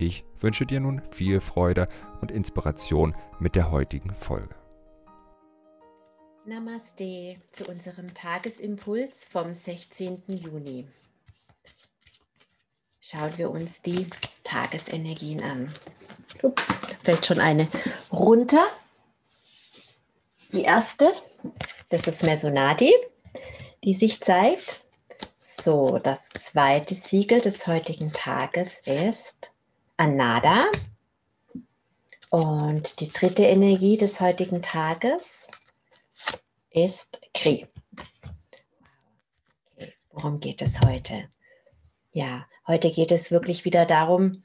Ich wünsche dir nun viel Freude und Inspiration mit der heutigen Folge. Namaste zu unserem Tagesimpuls vom 16. Juni. Schauen wir uns die Tagesenergien an. Ups, da fällt schon eine runter. Die erste, das ist Mesonadi, die sich zeigt. So, das zweite Siegel des heutigen Tages ist Anada. Und die dritte Energie des heutigen Tages ist Kri. Worum geht es heute? Ja, heute geht es wirklich wieder darum,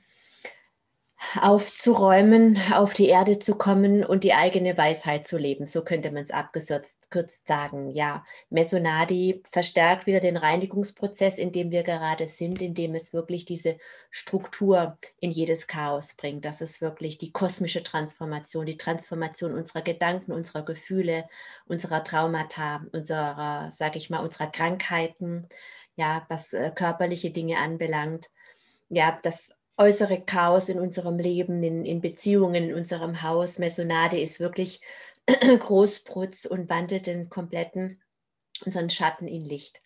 aufzuräumen, auf die Erde zu kommen und die eigene Weisheit zu leben. So könnte man es abgekürzt sagen. Ja, Mesonadi verstärkt wieder den Reinigungsprozess, in dem wir gerade sind, indem es wirklich diese Struktur in jedes Chaos bringt. Das ist wirklich die kosmische Transformation, die Transformation unserer Gedanken, unserer Gefühle, unserer Traumata, unserer, sage ich mal, unserer Krankheiten, ja, was äh, körperliche Dinge anbelangt. Ja, das äußere Chaos in unserem Leben, in, in Beziehungen, in unserem Haus. Mesonade ist wirklich Großprutz und wandelt den kompletten unseren Schatten in Licht.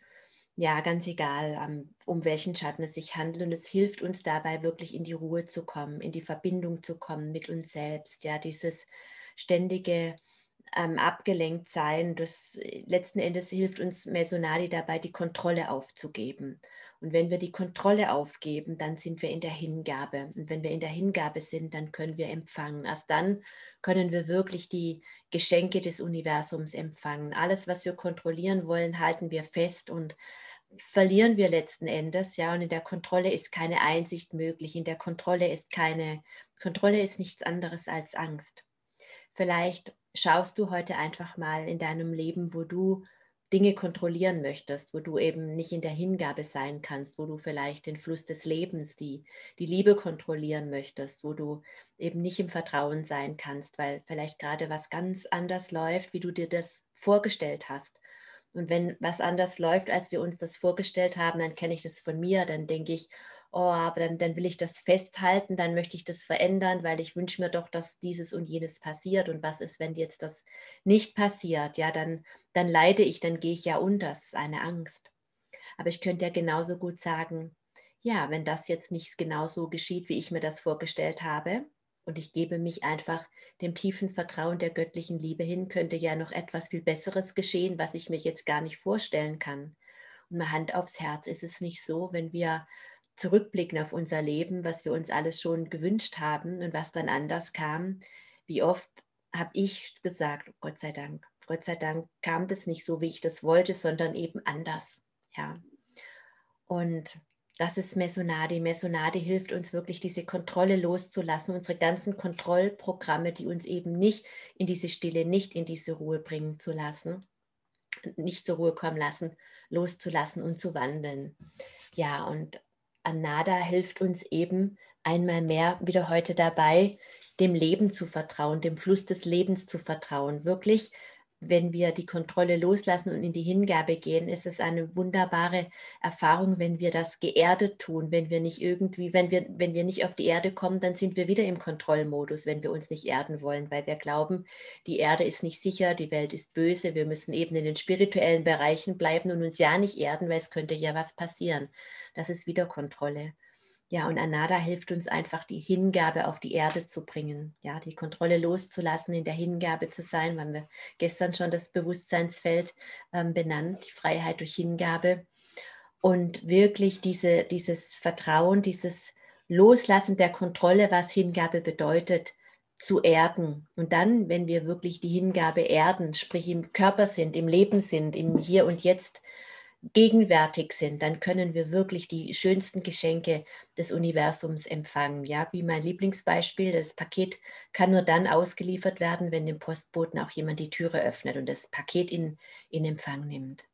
Ja, ganz egal, um welchen Schatten es sich handelt. Und es hilft uns dabei, wirklich in die Ruhe zu kommen, in die Verbindung zu kommen mit uns selbst. Ja, dieses ständige ähm, abgelenkt sein, das letzten Endes hilft uns Mesonadi dabei, die Kontrolle aufzugeben und wenn wir die Kontrolle aufgeben, dann sind wir in der Hingabe. Und wenn wir in der Hingabe sind, dann können wir empfangen. Erst dann können wir wirklich die Geschenke des Universums empfangen. Alles, was wir kontrollieren wollen, halten wir fest und verlieren wir letzten Endes. Ja, und in der Kontrolle ist keine Einsicht möglich. In der Kontrolle ist keine, Kontrolle ist nichts anderes als Angst. Vielleicht schaust du heute einfach mal in deinem Leben, wo du Dinge kontrollieren möchtest, wo du eben nicht in der Hingabe sein kannst, wo du vielleicht den Fluss des Lebens, die, die Liebe kontrollieren möchtest, wo du eben nicht im Vertrauen sein kannst, weil vielleicht gerade was ganz anders läuft, wie du dir das vorgestellt hast. Und wenn was anders läuft, als wir uns das vorgestellt haben, dann kenne ich das von mir, dann denke ich, oh, aber dann, dann will ich das festhalten, dann möchte ich das verändern, weil ich wünsche mir doch, dass dieses und jenes passiert. Und was ist, wenn jetzt das nicht passiert? Ja, dann, dann leide ich, dann gehe ich ja unter. Das ist eine Angst. Aber ich könnte ja genauso gut sagen, ja, wenn das jetzt nicht genauso geschieht, wie ich mir das vorgestellt habe, und ich gebe mich einfach dem tiefen Vertrauen der göttlichen Liebe hin, könnte ja noch etwas viel Besseres geschehen, was ich mir jetzt gar nicht vorstellen kann. Und mal Hand aufs Herz ist es nicht so, wenn wir zurückblicken auf unser Leben, was wir uns alles schon gewünscht haben und was dann anders kam, wie oft habe ich gesagt, Gott sei Dank, Gott sei Dank kam das nicht so, wie ich das wollte, sondern eben anders. Ja. Und das ist Mesonadi. Mesonadi hilft uns wirklich, diese Kontrolle loszulassen, unsere ganzen Kontrollprogramme, die uns eben nicht in diese Stille, nicht in diese Ruhe bringen zu lassen, nicht zur Ruhe kommen lassen, loszulassen und zu wandeln. Ja, und Anada hilft uns eben einmal mehr wieder heute dabei, dem Leben zu vertrauen, dem Fluss des Lebens zu vertrauen. Wirklich, wenn wir die Kontrolle loslassen und in die Hingabe gehen, ist es eine wunderbare Erfahrung, wenn wir das geerdet tun, wenn wir nicht irgendwie, wenn wir, wenn wir nicht auf die Erde kommen, dann sind wir wieder im Kontrollmodus, wenn wir uns nicht erden wollen, weil wir glauben, die Erde ist nicht sicher, die Welt ist böse, wir müssen eben in den spirituellen Bereichen bleiben und uns ja nicht erden, weil es könnte ja was passieren. Das ist wieder Kontrolle. Ja, und Anada hilft uns einfach, die Hingabe auf die Erde zu bringen. Ja, die Kontrolle loszulassen, in der Hingabe zu sein. Wir haben wir gestern schon das Bewusstseinsfeld ähm, benannt, die Freiheit durch Hingabe. Und wirklich diese, dieses Vertrauen, dieses Loslassen der Kontrolle, was Hingabe bedeutet, zu erden. Und dann, wenn wir wirklich die Hingabe erden, sprich im Körper sind, im Leben sind, im Hier und Jetzt, gegenwärtig sind, dann können wir wirklich die schönsten Geschenke des Universums empfangen. Ja, wie mein Lieblingsbeispiel, das Paket kann nur dann ausgeliefert werden, wenn dem Postboten auch jemand die Türe öffnet und das Paket in, in Empfang nimmt.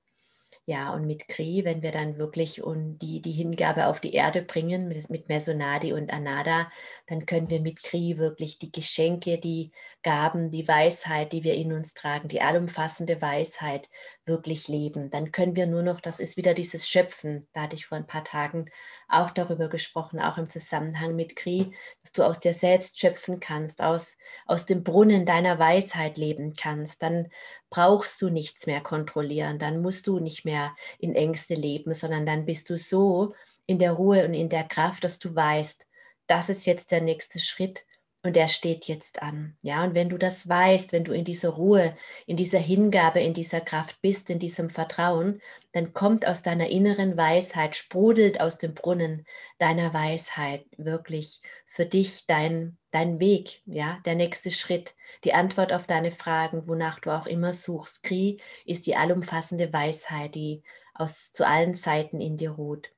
Ja, und mit Kri, wenn wir dann wirklich und die, die Hingabe auf die Erde bringen, mit, mit Mesonadi und Anada, dann können wir mit Kri wirklich die Geschenke, die Gaben, die Weisheit, die wir in uns tragen, die allumfassende Weisheit wirklich leben. Dann können wir nur noch, das ist wieder dieses Schöpfen, da hatte ich vor ein paar Tagen auch darüber gesprochen, auch im Zusammenhang mit Kri, dass du aus dir selbst schöpfen kannst, aus, aus dem Brunnen deiner Weisheit leben kannst. Dann brauchst du nichts mehr kontrollieren, dann musst du nicht mehr in Ängste leben, sondern dann bist du so in der Ruhe und in der Kraft, dass du weißt, das ist jetzt der nächste Schritt und der steht jetzt an. Ja, und wenn du das weißt, wenn du in dieser Ruhe, in dieser Hingabe, in dieser Kraft bist, in diesem Vertrauen, dann kommt aus deiner inneren Weisheit, sprudelt aus dem Brunnen deiner Weisheit wirklich für dich dein dein Weg, ja, der nächste Schritt, die Antwort auf deine Fragen, wonach du auch immer suchst. Kri ist die allumfassende Weisheit, die aus zu allen Zeiten in dir ruht.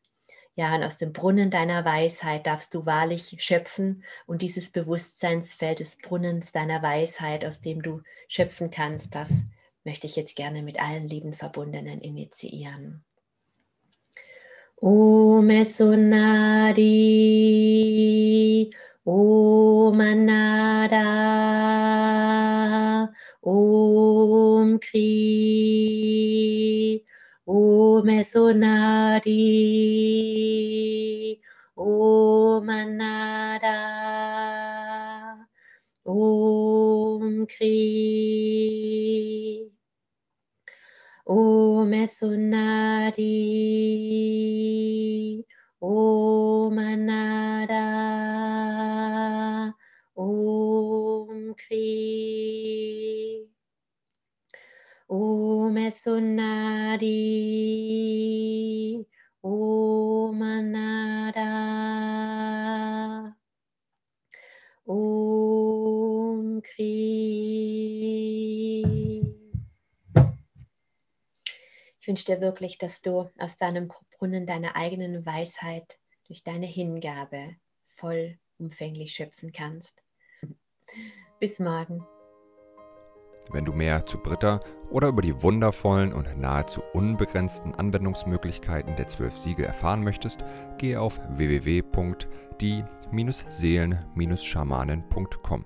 Ja, und aus dem Brunnen deiner Weisheit darfst du wahrlich schöpfen und dieses Bewusstseinsfeld des Brunnens deiner Weisheit, aus dem du schöpfen kannst, das möchte ich jetzt gerne mit allen lieben Verbundenen initiieren. Om Esonadi, Om Anada, Om Kri, Om Esonadi, Om Kri, Om Esonadi, Om Anada. Kri. Om Esunadi. Ich wünsche dir wirklich, dass du aus deinem Brunnen deiner eigenen Weisheit durch deine Hingabe vollumfänglich schöpfen kannst. Bis morgen. Wenn du mehr zu Britta oder über die wundervollen und nahezu unbegrenzten Anwendungsmöglichkeiten der zwölf Siegel erfahren möchtest, gehe auf www.die-seelen-schamanen.com.